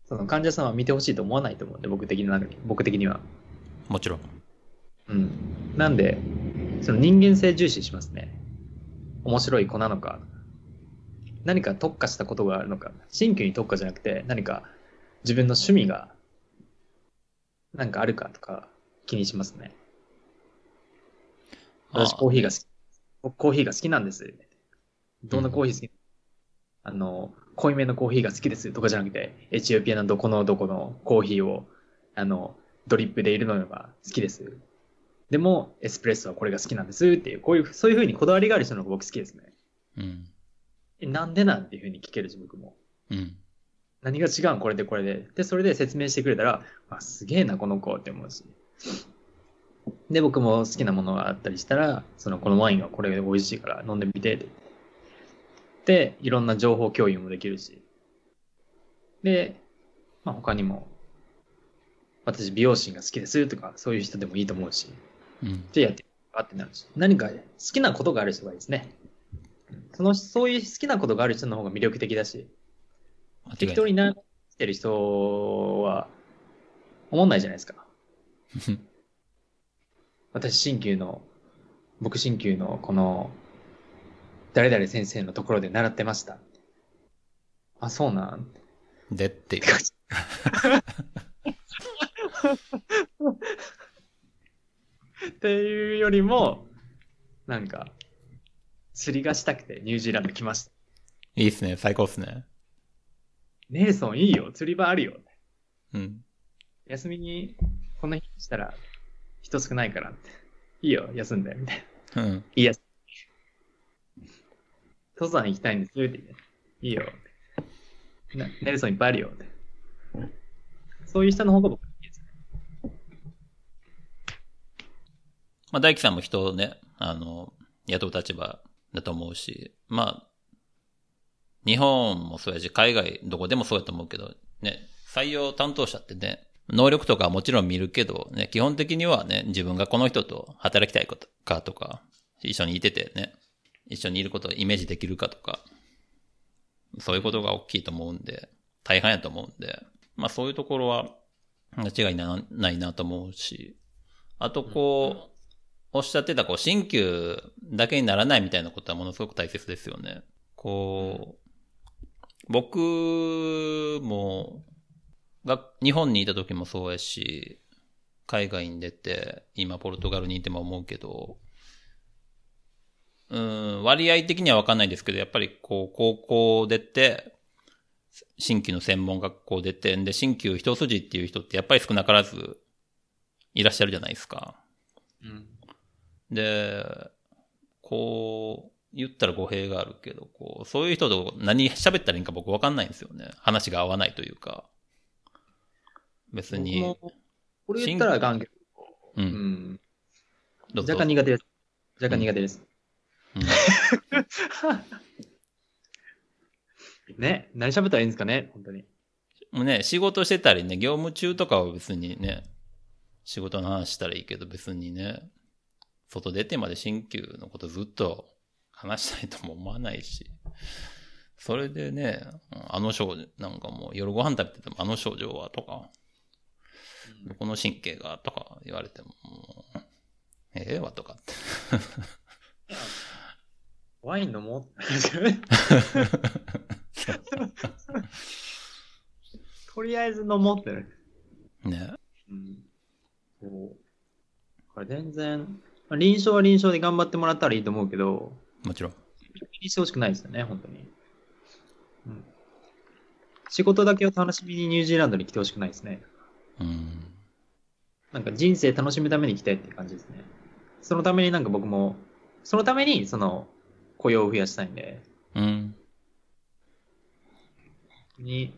その患者さんは見てほしいと思わないと思うんで、僕的に、僕的には。もちろん。うん。なんで、その人間性重視しますね。面白い子なのか、何か特化したことがあるのか、鍼灸に特化じゃなくて、何か自分の趣味が、なんかあるかとか気にしますね。私コーヒーが好き。僕コーヒーが好きなんです。どんなコーヒー好き、あの、濃いめのコーヒーが好きですとかじゃなくて、エチオピアのどこのどこのコーヒーを、あの、ドリップで入れるのが好きです。でも、エスプレッソはこれが好きなんですっていう、こういう、そういうふうにこだわりがある人の方が僕好きですね。うん。えなんでなん？ていうふうに聞けるし、僕も。うん。何が違うん？これでこれで。で、それで説明してくれたら、あ、すげえな、この子って思うし。で、僕も好きなものがあったりしたら、その、このワインはこれで美味しいから飲んでみてって。で、いろんな情報共有もできるし。で、まあ他にも、私美容師が好きですとか、そういう人でもいいと思うし。うん。じゃあやってみようかってなるし。何か好きなことがある人がいいですね。その、そういう好きなことがある人の方が魅力的だし。適当になってる人は、思んないじゃないですか。私、新旧の、僕、新旧のこの、誰々先生のところで習ってました。あ、そうなん？でっていう。っていうよりも、なんか、釣りがしたくてニュージーランド来ました。いいっすね。最高っすね。ネルソンいいよ、釣り場あるよ。うん。休みに、この日にしたら、人少ないからって。いいよ、休んで、みたいな。うん。いいや。登山行きたいんですって言って。いいよ。なネルソンいっぱいあるよ。そういう人の方が僕。まあ、大輝さんも人をね、あの、雇う立場だと思うし、まあ、日本もそうやし、海外どこでもそうやと思うけど、ね、採用担当者ってね、能力とかはもちろん見るけど、ね、基本的にはね、自分がこの人と働きたいことかとか、一緒にいててね、一緒にいることをイメージできるかとか、そういうことが大きいと思うんで、大半やと思うんで、まあそういうところは間違いなないなと思うし、あとこう、おっしゃってたこう、新旧だけにならないみたいなことはものすごく大切ですよね。こう、僕も、が、日本にいた時もそうやし、海外に出て、今ポルトガルにいても思うけど、うん、割合的にはわかんないですけど、やっぱりこう、高校出て、新旧の専門学校出て、で、新旧一筋っていう人ってやっぱり少なからずいらっしゃるじゃないですか。うん。で、こう、言ったら語弊があるけど、こう、そういう人と何喋ったらいいんか僕わかんないんですよね。話が合わないというか。別に。これ言ったら眼球、う。うんうぞ若干苦手です。若干苦手です。うん ね、何喋ったらいいんですかね、本当に。もうね、仕事してたりね、業務中とかは別にね、仕事の話したらいいけど別にね、外出てまで新旧のことずっと話したいとも思わないし、それでね、あの症状、なんかもう夜ご飯食べててもあの症状はとか、この神経がとか言われても、ええわとかって。ワイン飲もう。とりあえず飲もうってね。ね。うん。そう。これ全然、まあ臨床は臨床で頑張ってもらったらいいと思うけど、もちろん。気にしてほしくないですよね、本当に。うん。仕事だけを楽しみにニュージーランドに来てほしくないですね。うん。なんか人生楽しむために来たいって感じですね。そのためになんか僕も、そのためにその雇用を増やしたいんで、うん。に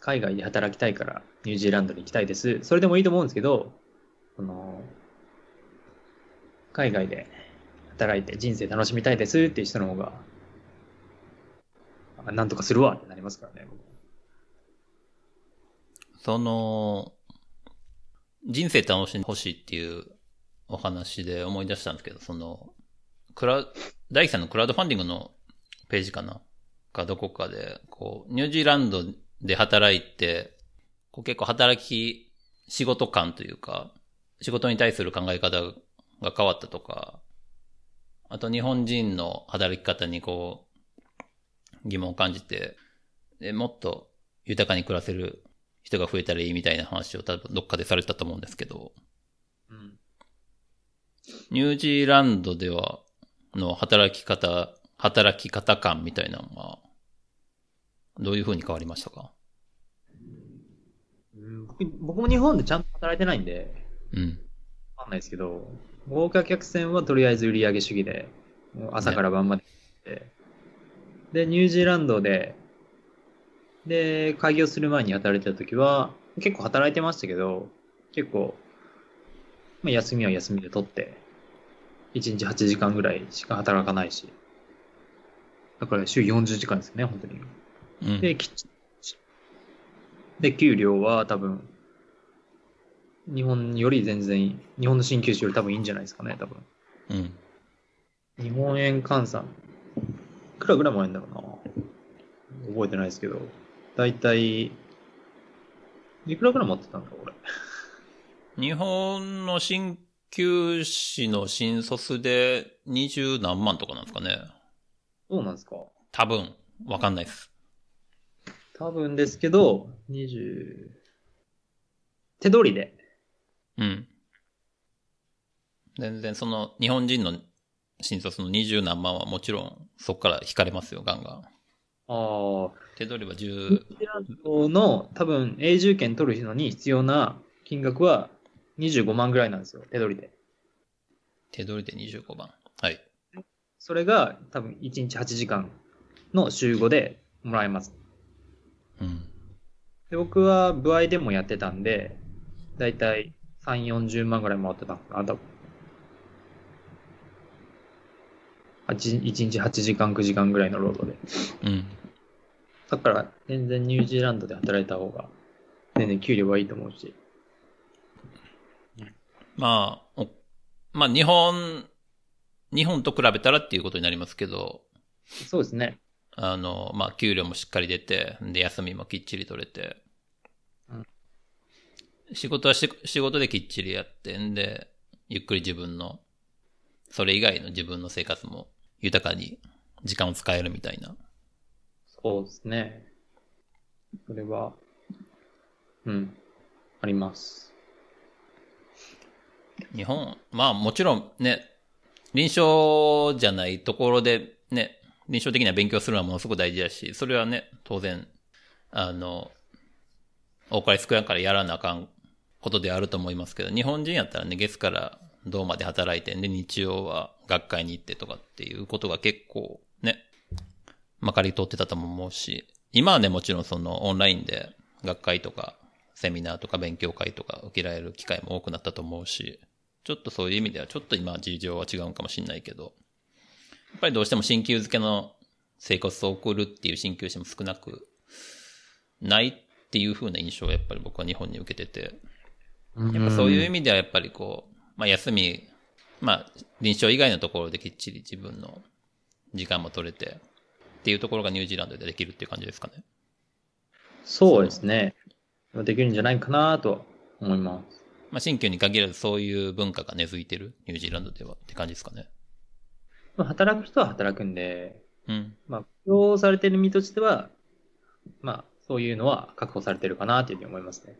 海外で働きたいからニュージーランドに行きたいです。それでもいいと思うんですけど、その海外で働いて人生楽しみたいですっていう人の方が、なんとかするわってなりますからね。その、人生楽しんでほしいっていうお話で思い出したんですけど、その、クラ、大樹さんのクラウドファンディングのページかな？かどこかで、こう、ニュージーランドで働いて、こう結構働き、仕事感というか、仕事に対する考え方が変わったとか、あと日本人の働き方にこう、疑問を感じて、でもっと豊かに暮らせる人が増えたらいいみたいな話を多分どっかでされたと思うんですけど、うん。ニュージーランドでは、の働き方、働き方感みたいなのは、どういう風に変わりましたか？うん僕僕も日本でちゃんと働いてないんで、うん。わかんないですけど、豪華客船はとりあえず売上主義で、もう朝から晩までやって、で、ニュージーランドで、で、開業する前に働いてた時は、結構働いてましたけど、結構、まあ、休みは休みで取って、1日8時間ぐらいしか働かないし、だから週40時間ですよね、本当に。うん。で、きで、給料は多分、日本より全然いい、日本の新旧種より多分いいんじゃないですかね、多分。うん。日本円換算。いくらぐらいもらえるんだろうな。覚えてないですけど。だいたい、いくらぐらい持ってたんだ俺。日本の新旧士の新卒で二十何万とかなんですかね。そうなんですか多分、わかんないです。多分ですけど、20、手取りで。うん。全然その日本人の新卒の二十何万はもちろんそこから引かれますよ、ガンガン。ああ、手取りはニュ10ー、ジーランドの多分永住権取るのに必要な金額は25万ぐらいなんですよ、手取りで。手取りで25番。はい。それが多分1日8時間の週5でもらえます。うん。で僕は部合でもやってたんで、だいたい3、40万ぐらいもらってたのかな、多分。1, 1日8時間、9時間ぐらいの労働で。うん。だから、全然ニュージーランドで働いた方が、全然給料はいいと思うし。まあ、おまあ日本、日本と比べたらっていうことになりますけど、そうですね。あの、まあ給料もしっかり出て、で休みもきっちり取れて、うん仕事はし仕事できっちりやってんで、ゆっくり自分の、それ以外の自分の生活も豊かに時間を使えるみたいな。そうですね。それは、うん、あります。日本、まあもちろんね、臨床じゃないところでね、臨床的な勉強するのはものすごく大事だし、それはね、当然、あの、多かれ少なかれやらなあかんことであると思いますけど、日本人やったらね、月から銅まで働いてんで、日曜は学会に行ってとかっていうことが結構ね、まかり通ってたと思うし、今はね、もちろんそのオンラインで学会とかセミナーとか勉強会とか受けられる機会も多くなったと思うし、ちょっとそういう意味ではちょっと今事情は違うかもしれないけど、やっぱりどうしても鍼灸漬けの生活を送るっていう鍼灸師も少なくないっていう風な印象をやっぱり僕は日本に受けてて、やっぱそういう意味ではやっぱりこう、まあ休み、まあ臨床以外のところできっちり自分の時間も取れてっていうところがニュージーランドでできるっていう感じですかね。そうですね。できるんじゃないかなと思います。まあ新旧に限らずそういう文化が根付いてるニュージーランドではって感じですかね。まあ働く人は働くんで、うん。まあ、雇用されてる身としては、まあ、そういうのは確保されてるかなというふうに思いますね。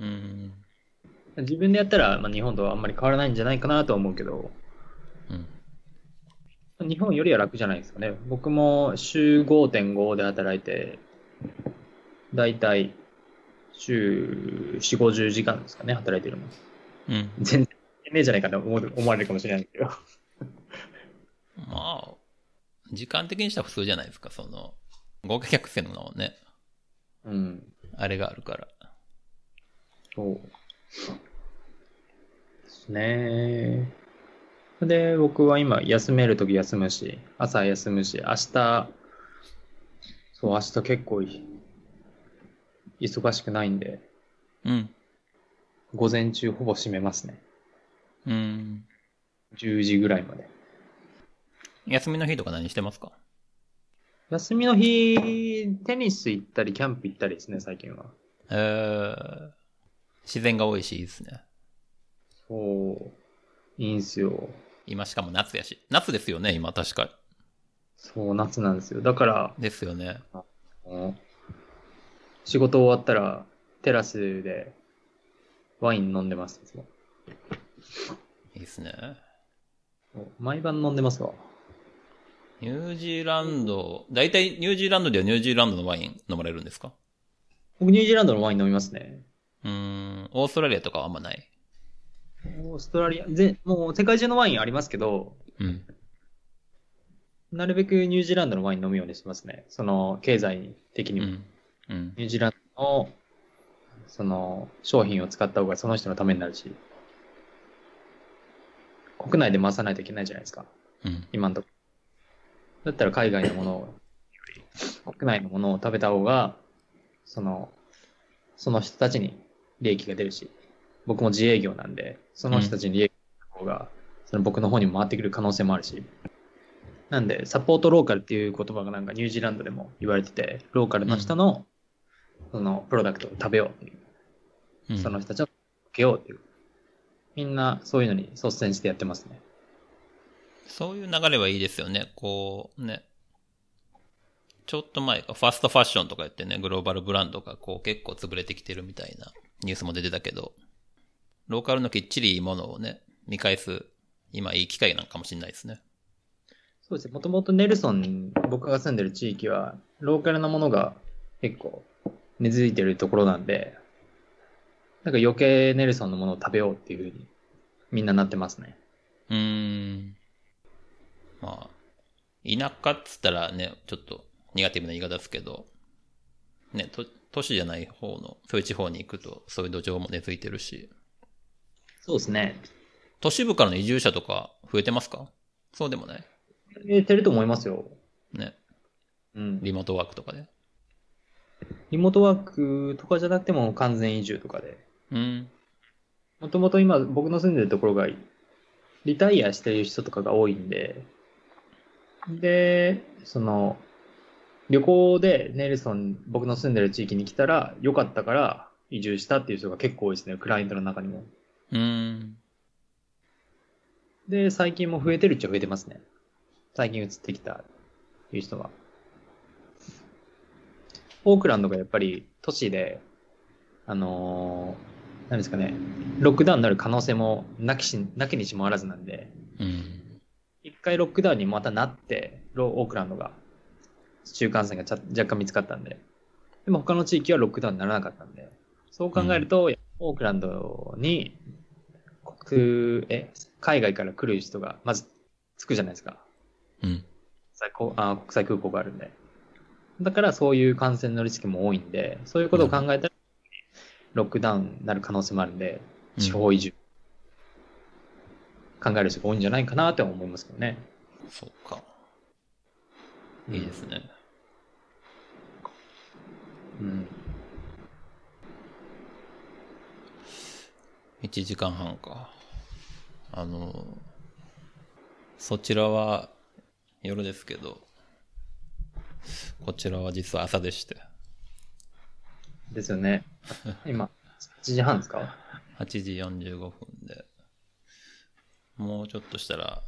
うん。自分でやったら、まあ、日本とはあんまり変わらないんじゃないかなとは思うけど、うん。日本よりは楽じゃないですかね。僕も週5.5で働いて、だいたい週4、50時間ですかね、働いてるの。うん。全然ねえじゃないかと思う思われるかもしれないけど。まあ、時間的にしたら普通じゃないですか、その、合計客船のね、うん。あれがあるから。そう。ですね。で、僕は今、休めるとき休むし、朝休むし、明日、そう、明日結構い忙しくないんで、うん。午前中ほぼ閉めますね。うん。10時ぐらいまで。休みの日とか何してますか？休みの日、テニス行ったり、キャンプ行ったりですね、最近は。えー、自然が多いしいいですね。そう、いいんすよ。今しかも夏やし。夏ですよね、今確か。そう、夏なんですよ。だから、ですよね。うん仕事終わったら、テラスでワイン飲んでます。いつもいいですね。毎晩飲んでますわ。ニュージーランド、大体ニュージーランドではニュージーランドのワイン飲まれるんですか？僕、ニュージーランドのワイン飲みますね。うーん、オーストラリアとかはあんまない？オーストラリア、ぜもう世界中のワインありますけど、うん。なるべくニュージーランドのワイン飲むようにしてますね。その、経済的にも。うん。うん。ニュージーランドの、その、商品を使った方がその人のためになるし、国内で回さないといけないじゃないですか。うん。今んとこ。だったら海外のものを、国内のものを食べた方が、その、その人たちに利益が出るし、僕も自営業なんで、その人たちに利益が出る方が、その僕の方にも回ってくる可能性もあるし。なんで、サポートローカルっていう言葉がなんかニュージーランドでも言われてて、ローカルの人の、その、プロダクトを食べようっていう、うんその人たちを受けようっていう。みんなそういうのに率先してやってますね。そういう流れはいいですよね。こう、ね。ちょっと前か、ファストファッションとか言ってね、グローバルブランドがこう結構潰れてきてるみたいなニュースも出てたけど、ローカルのきっちりいいものをね、見返す、今いい機会なのかもしれないですね。そうですね。もともとネルソン、僕が住んでる地域は、ローカルなものが結構根付いてるところなんで、なんか余計ネルソンのものを食べようっていうふうにみんななってますね。うーん。まあ、田舎っつったらね、ちょっとネガティブな言い方ですけど、ね、と都市じゃない方の、そういう地方に行くと、そういう土壌も根付いてるし、そうですね。都市部からの移住者とか増えてますか？そうでもない？えてると思いますよ。ね、うん。リモートワークとかで？リモートワークとかじゃなくても完全移住とかで。うん。もともと今僕の住んでるところがリタイアしてる人とかが多いんで、で、その、旅行でネルソン、僕の住んでる地域に来たら良かったから移住したっていう人が結構多いですね、クライアントの中にも。うん。で、最近も増えてるっちゃ増えてますね。最近移ってきたっていう人が。オークランドがやっぱり都市で、あのー何ですかね、ロックダウンになる可能性もなきし、なきにしもあらずなんで、うん。一回ロックダウンにまたなって、ロオークランドが、市中感染がちゃ若干見つかったんで、でも他の地域はロックダウンにならなかったんで、そう考えると、オークランドに国、え、海外から来る人がまず着くじゃないですか。うん。国あ国際空港があるんで。だからそういう感染のリスクも多いんで、そういうことを考えたら、ロックダウンになる可能性もあるんで、うん地方移住、考える人が多いんじゃないかなとは思いますけどね。そうか。いいですね。うん。1時間半か。あの、そちらは夜ですけど、こちらは実は朝でして、ですよね。今、8時半ですか？8時45分で、もうちょっとしたら、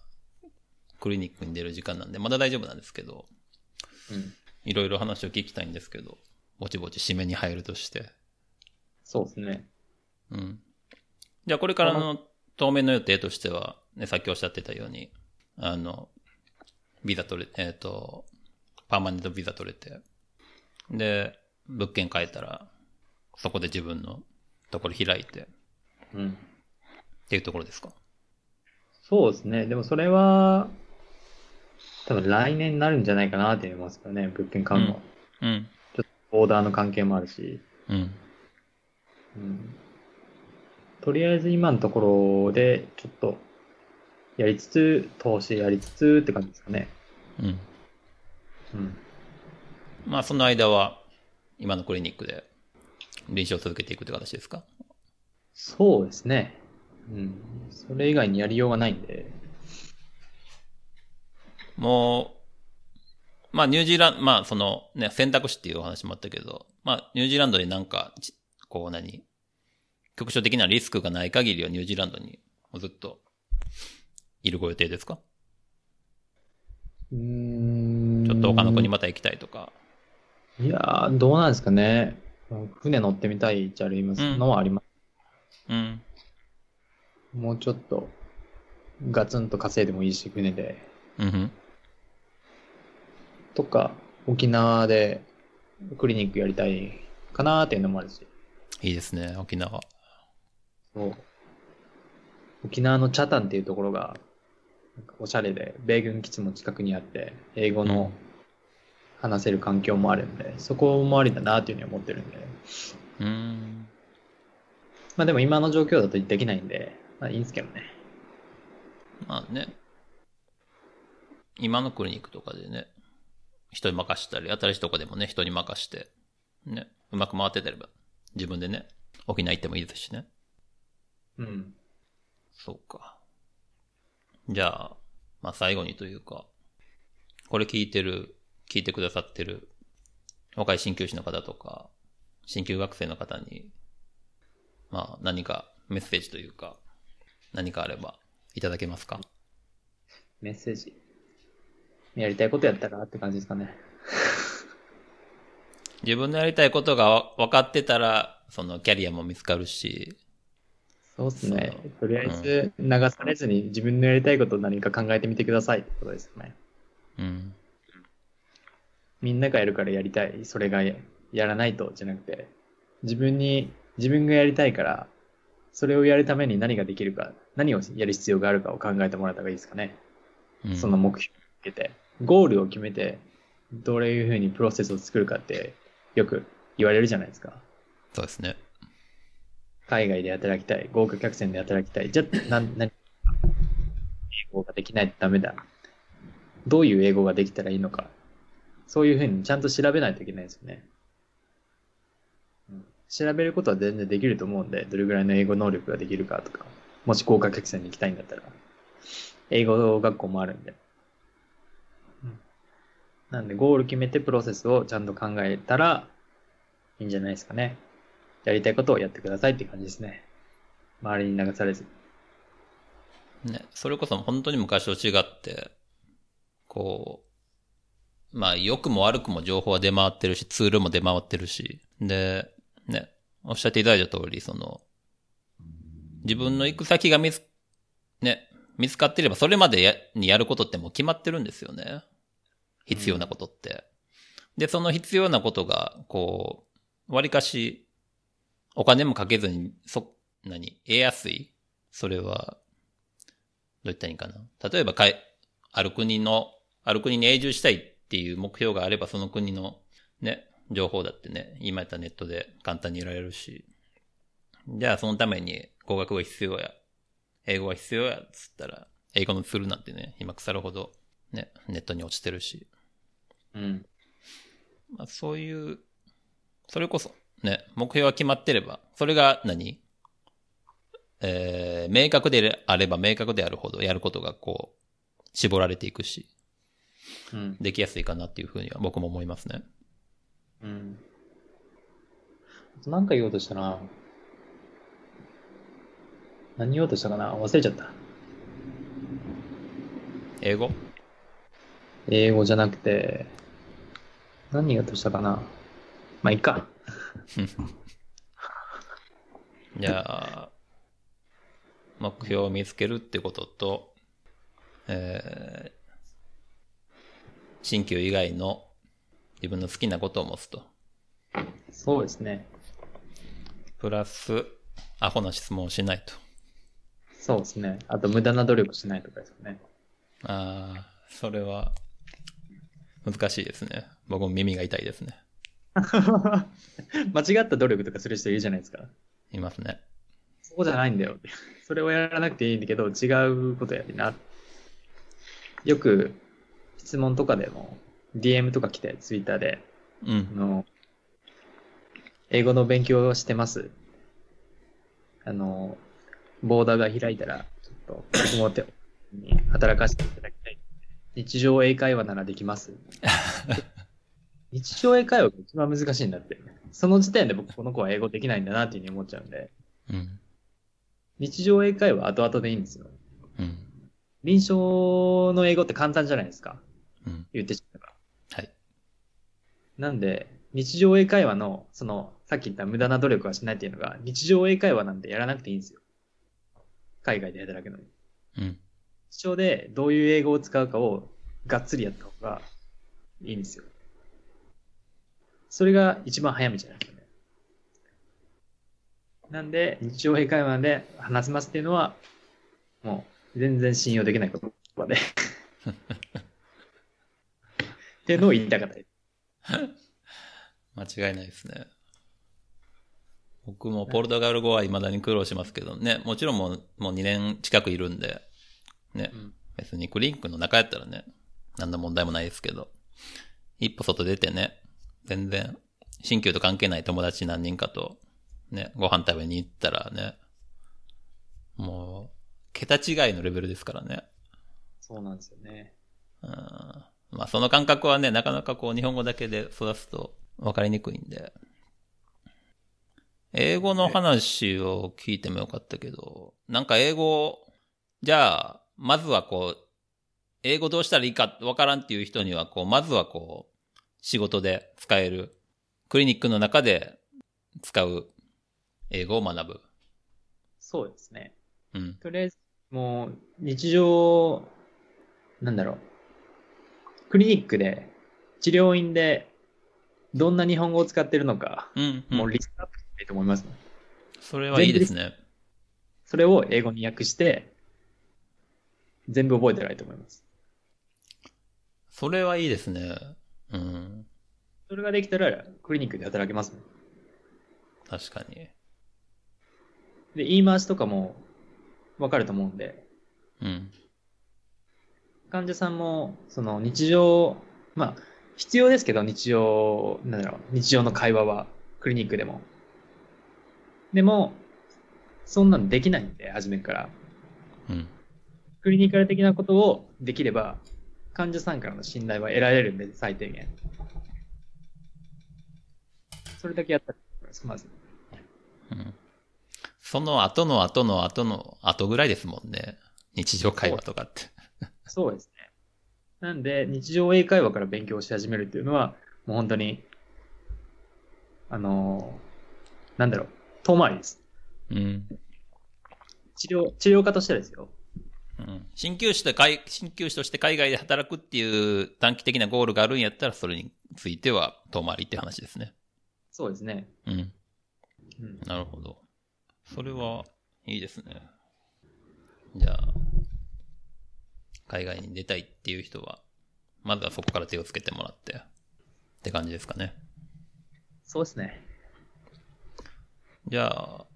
クリニックに出る時間なんで、まだ大丈夫なんですけど、うん。いろいろ話を聞きたいんですけど、ぼちぼち締めに入るとして。そうですね。うん。じゃあこれからの当面の予定としては、ね、さっきおっしゃってたように、あの、ビザ取れ、えっ、と、パーマネントビザ取れて、で、物件変えたら、そこで自分のところ開いて、うん。っていうところですか？そうですね。でもそれは、多分来年になるんじゃないかなって思いますけどね、物件買うのは。うん。オーダーの関係もあるし。うん。うん。とりあえず今のところで、ちょっと、やりつつ、投資やりつつって感じですかね。うん。うん。まあその間は、今のクリニックで臨床を続けていくって形ですか？そうですね。うん。それ以外にやりようがないんで。もう、まあニュージーランド、まあそのね、選択肢っていうお話もあったけど、まあニュージーランドになんか、ちこう何、局所的なリスクがない限りはニュージーランドにずっといるご予定ですか？うーん。ちょっと他の国また行きたいとか。いやー、どうなんですかね。船乗ってみたいっちゃありますのはあります。うん。もうちょっと、ガツンと稼いでもいいし、船で。うん。とか、沖縄でクリニックやりたいかなーっていうのもあるし。いいですね、沖縄。そう。沖縄のチャタンっていうところが、おしゃれで、米軍基地も近くにあって、英語の話せる環境もあるんで、そこもありだなっていうふうに思ってるんで。うーん。まあでも今の状況だとできないんで、まあいいんですけどね。まあね。今のクリニックとかでね、人に任したり、新しいとこでもね、人に任して、ね、うまく回ってたれば、自分でね、沖縄行ってもいいですしね。うん。そうか。じゃあ、まあ最後にというか、これ聞いてる、聞いてくださってる若い鍼灸師の方とか、鍼灸学生の方に、まあ何かメッセージというか、何かあればいただけますか？メッセージ。やりたいことやったらって感じですかね。自分のやりたいことがわ分かってたら、そのキャリアも見つかるし、そうですねそ。とりあえず流されずに自分のやりたいことを何か考えてみてくださいってことですよね。うん。みんながやるからやりたい。それがややらないとじゃなくて、自分に、自分がやりたいから、それをやるために何ができるか、何をやる必要があるかを考えてもらった方がいいですかね。うん、その目標をつけて、ゴールを決めて、どういうふうにプロセスを作るかってよく言われるじゃないですか。そうですね。海外で働きたい、豪華客船で働きたい。じゃあ、な、な、英語ができないとダメだ。どういう英語ができたらいいのか。そういうふうにちゃんと調べないといけないですよね。うん調べることは全然できると思うんで、どれぐらいの英語能力ができるかとか、もし豪華客船に行きたいんだったら、英語学校もあるんで。うんなんで、ゴール決めてプロセスをちゃんと考えたらいいんじゃないですかね。やりたいことをやってくださいって感じですね。周りに流されず。ね、それこそ本当に昔と違って、こう、まあ良くも悪くも情報は出回ってるし、ツールも出回ってるし、で、ね、おっしゃっていただいた通り、その、自分の行く先が見つ、ね、見つかっていればそれまでやにやることってもう決まってるんですよね。必要なことって。で、その必要なことが、こう、割かし、お金もかけずに、そ、何、得やすい。それは、どう言ったらいいんかな？例えばかい、ある国の、ある国に永住したいっていう目標があれば、その国のね、情報だってね、今やったらネットで簡単に得られるし、じゃあそのために語学が必要や、英語が必要や、つったら、英語のするなんてね、今腐るほど、ね、ネットに落ちてるし。うん。まあそういう、それこそ、ね、目標が決まってれば、それが何？えー、明確であれば明確であるほどやることがこう、絞られていくし、うん。できやすいかなっていうふうには僕も思いますね。うん。あとなんか言おうとしたな。何言おうとしたかな？忘れちゃった。英語？英語じゃなくて、何言おうとしたかな？まあ、いいか。じゃあ、目標を見つけるってことと、えー、新旧以外の自分の好きなことを持つと。そうですね。プラス、アホな質問をしないと。そうですね。あと、無駄な努力しないとかですよね。ああ、それは、難しいですね。僕も耳が痛いですね。間違った努力とかする人いるじゃないですか。いますね。そこじゃないんだよ。それをやらなくていいんだけど、違うことやりな。よく、質問とかでも、DM とか来て、ツイッターで、あうん。の、英語の勉強をしてます。あの、ボーダーが開いたら、ちょっと、僕も手に働かせていただきたい。日常英会話ならできます。日常英会話が一番難しいんだって。その時点で僕この子は英語できないんだなっていうふうに思っちゃうんで、うん。日常英会話は後々でいいんですよ。うん。臨床の英語って簡単じゃないですか。うん。言ってしまえば。はい。なんで、日常英会話の、その、さっき言った無駄な努力はしないっていうのが、日常英会話なんてやらなくていいんですよ。海外で働くのに。うん。日常でどういう英語を使うかをがっつりやった方がいいんですよ。それが一番早道じゃないですかね。なんで、日常英会話で話せますっていうのは、もう全然信用できない言葉で。っていうのを言いたかったです。間違いないですね。僕もポルトガル語は未だに苦労しますけどね、もちろんもうもう2年近くいるんで、ね、うん別にクリニックの中やったらね、何の問題もないですけど、一歩外出てね、全然、新旧と関係ない友達何人かと、ね、ご飯食べに行ったらね、もう、桁違いのレベルですからね。そうなんですよね。うんまあその感覚はね、なかなかこう日本語だけで育つと分かりにくいんで。英語の話を聞いてもよかったけど、なんか英語、じゃあ、まずはこう、英語どうしたらいいか分からんっていう人には、こう、まずはこう、仕事で使える、クリニックの中で使う英語を学ぶ。そうですね。うん。とりあえず、もう、日常、なんだろう。クリニックで、治療院で、どんな日本語を使ってるのか、うん、うん。もうリストアップしたいと思います、ね。それはいいですね。それを英語に訳して、全部覚えてないと思います。それはいいですね。うん。それができたら、クリニックで働けます、ね。確かに。で、言い回しとかも、わかると思うん。で、うん。患者さん。も、その日常、まあ、必要ですけど、日常、なん。だろう、日常の会話は、クリニックでも。でも、そん。なのできないん。で、初めから。うん。クリニカル的なことをできれば、患者さんからの信頼は得られるんで、最低限。それだけやったら、まず。うん。その後の後の後の後ぐらいですもんね。日常会話とかって。そうですね。なんで、日常英会話から勉強し始めるっていうのは、もう本当に、あのーなんだろう、遠回りです。うん。治療、治療家としてはですよ。うん。鍼灸師と海、鍼灸師として海外で働くっていう短期的なゴールがあるんやったら、それについては遠回りって話ですね。そうですね。うん。うん。なるほど。それはいいですね。じゃあ、海外に出たいっていう人は、まずはそこから手をつけてもらって、って感じですかね。そうですね。じゃあ、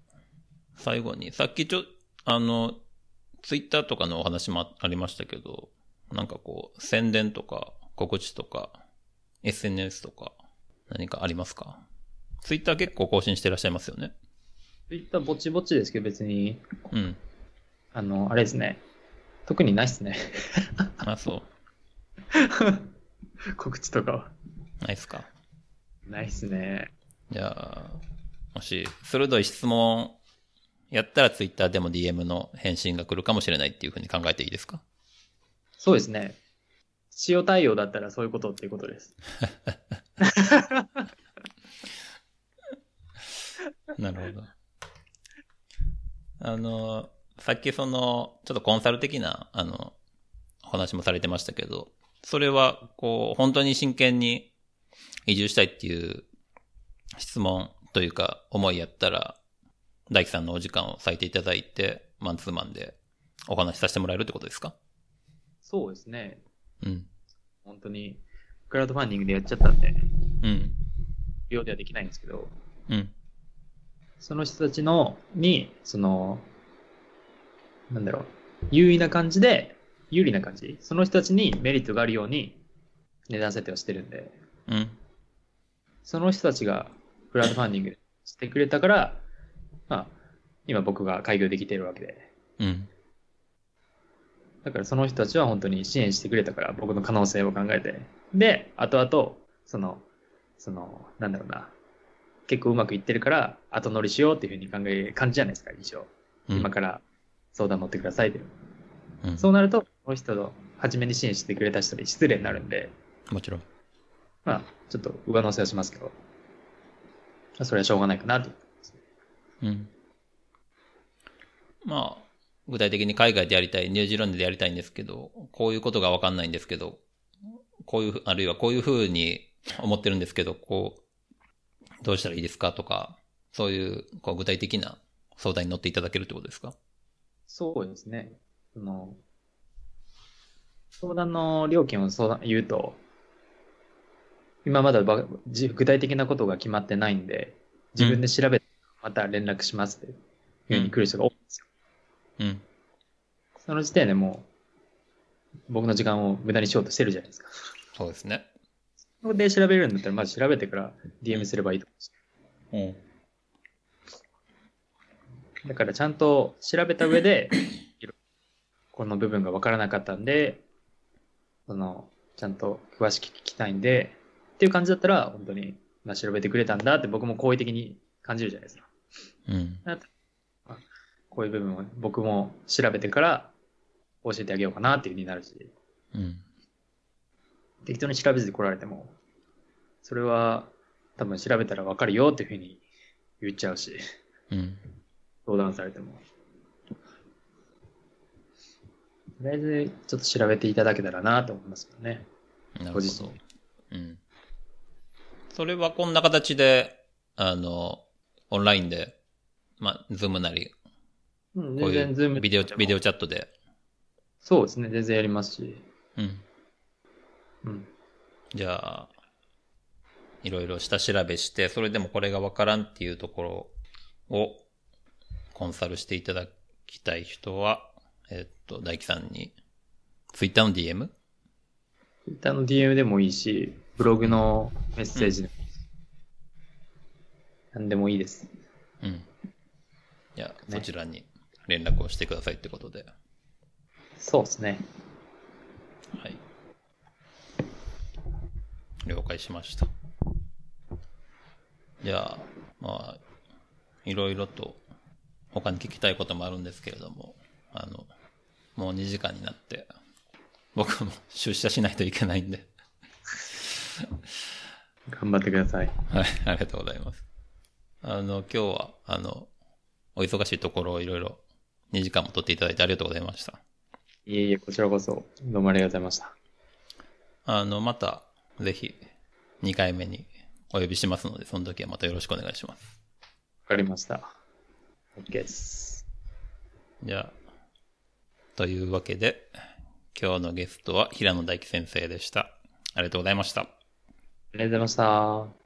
最後に、さっきちょ、あの、ツイッターとかのお話もありましたけど、なんかこう、宣伝とか、告知とか、SNS とか、何かありますか？ツイッター結構更新してらっしゃいますよね。ツイッターぼちぼちですけど別に、うん。あの、あれですね。特にないっすね。あ、そう。告知とかは。ないっすか？ないっすね。じゃあ、もし、鋭い質問やったらツイッターでも DM の返信が来るかもしれないっていうふうに考えていいですか？そうですね。塩対応だったらそういうことっていうことです。なるほど。あの、さっきその、ちょっとコンサル的な、あの、お話もされてましたけど、それは、こう、本当に真剣に移住したいっていう質問というか、思いやったら、大樹さんのお時間を割いていただいて、マンツーマンでお話しさせてもらえるってことですか？そうですね。うん。本当に、クラウドファンディングでやっちゃったんで、うん。利用ではできないんですけど、うん。その人たちの、に、その、なんだろう、優位な感じで、有利な感じ、その人たちにメリットがあるように値段設定をしてるんで、うん。その人たちがクラウドファンディングしてくれたから、まあ、今僕が開業できているわけで、うん。だからその人たちは本当に支援してくれたから、僕の可能性を考えて。で、後々、その、その、なんだろうな、結構うまくいってるから、後乗りしようっていうふうに考え、感じじゃないですか、一応。うん。今から相談乗ってくださいっていう。うんそうなると、この人の初めに支援してくれた人に失礼になるんで、もちろん。まあ、ちょっと上乗せはしますけど、まあそれはしょうがないかなと。ううん。まあ、具体的に海外でやりたい、ニュージーランドでやりたいんですけど、こういうことがわかんないんですけど、こういう、あるいはこういうふうに思ってるんですけど、こう、どうしたらいいですか？とか、そういう、こう、具体的な相談に乗っていただけるってことですか？そうですね。その、相談の料金を相談言うと、今まだ具体的なことが決まってないんで、自分で調べて、また連絡しますっていうふうに来る人が多いんですよ。うん。その時点でもう、僕の時間を無駄にしようとしてるじゃないですか。そうですね。そこで調べるんだったら、まず調べてから DM すればいいと思うんですようん。だからちゃんと調べた上で、この部分が分からなかったんで、その、ちゃんと詳しく聞きたいんで、っていう感じだったら、本当に、まあ、調べてくれたんだって僕も好意的に感じるじゃないですか。うん。こういう部分を僕も調べてから教えてあげようかなっていう風になるし、うん。適当に調べずに来られても、それは多分調べたら分かるよっていう風に言っちゃうし、うん。相談されても。とりあえず、ちょっと調べていただけたらなと思いますけどね。なるほど身。うん。それはこんな形で、あの、オンラインで、まあ、ズームなり、うん、全然、ズームビデオ、ビデオチャットで、そうですね、全然やりますし。うん。うん。じゃあ、いろいろ下調べして、それでもこれがわからんっていうところをコンサルしていただきたい人は、えっと、大樹さんに、ツイッターの DM? Twitter の DM でもいいし、ブログのメッセージでもいいし。何でもいいです。うん。じゃあ、ねそちらに連絡をしてくださいってことで。そうですね。はい。了解しました。じゃあ、まあ、いろいろと他に聞きたいこともあるんですけれども、あの、もう2時間になって、僕も出社しないといけないんで、頑張ってください。はい、ありがとうございます。あの、今日は、あの、お忙しいところをいろいろ2時間も取っていただいてありがとうございました。いえいえ、こちらこそ、どうもありがとうございました。わあの、また、ぜひ、2回目にお呼びしますので、その時はまたよろしくお願いします。かりました。OK です。じゃあ、というわけで、今日のゲストは平野大樹先生でした。ありがとうございました。ありがとうございました。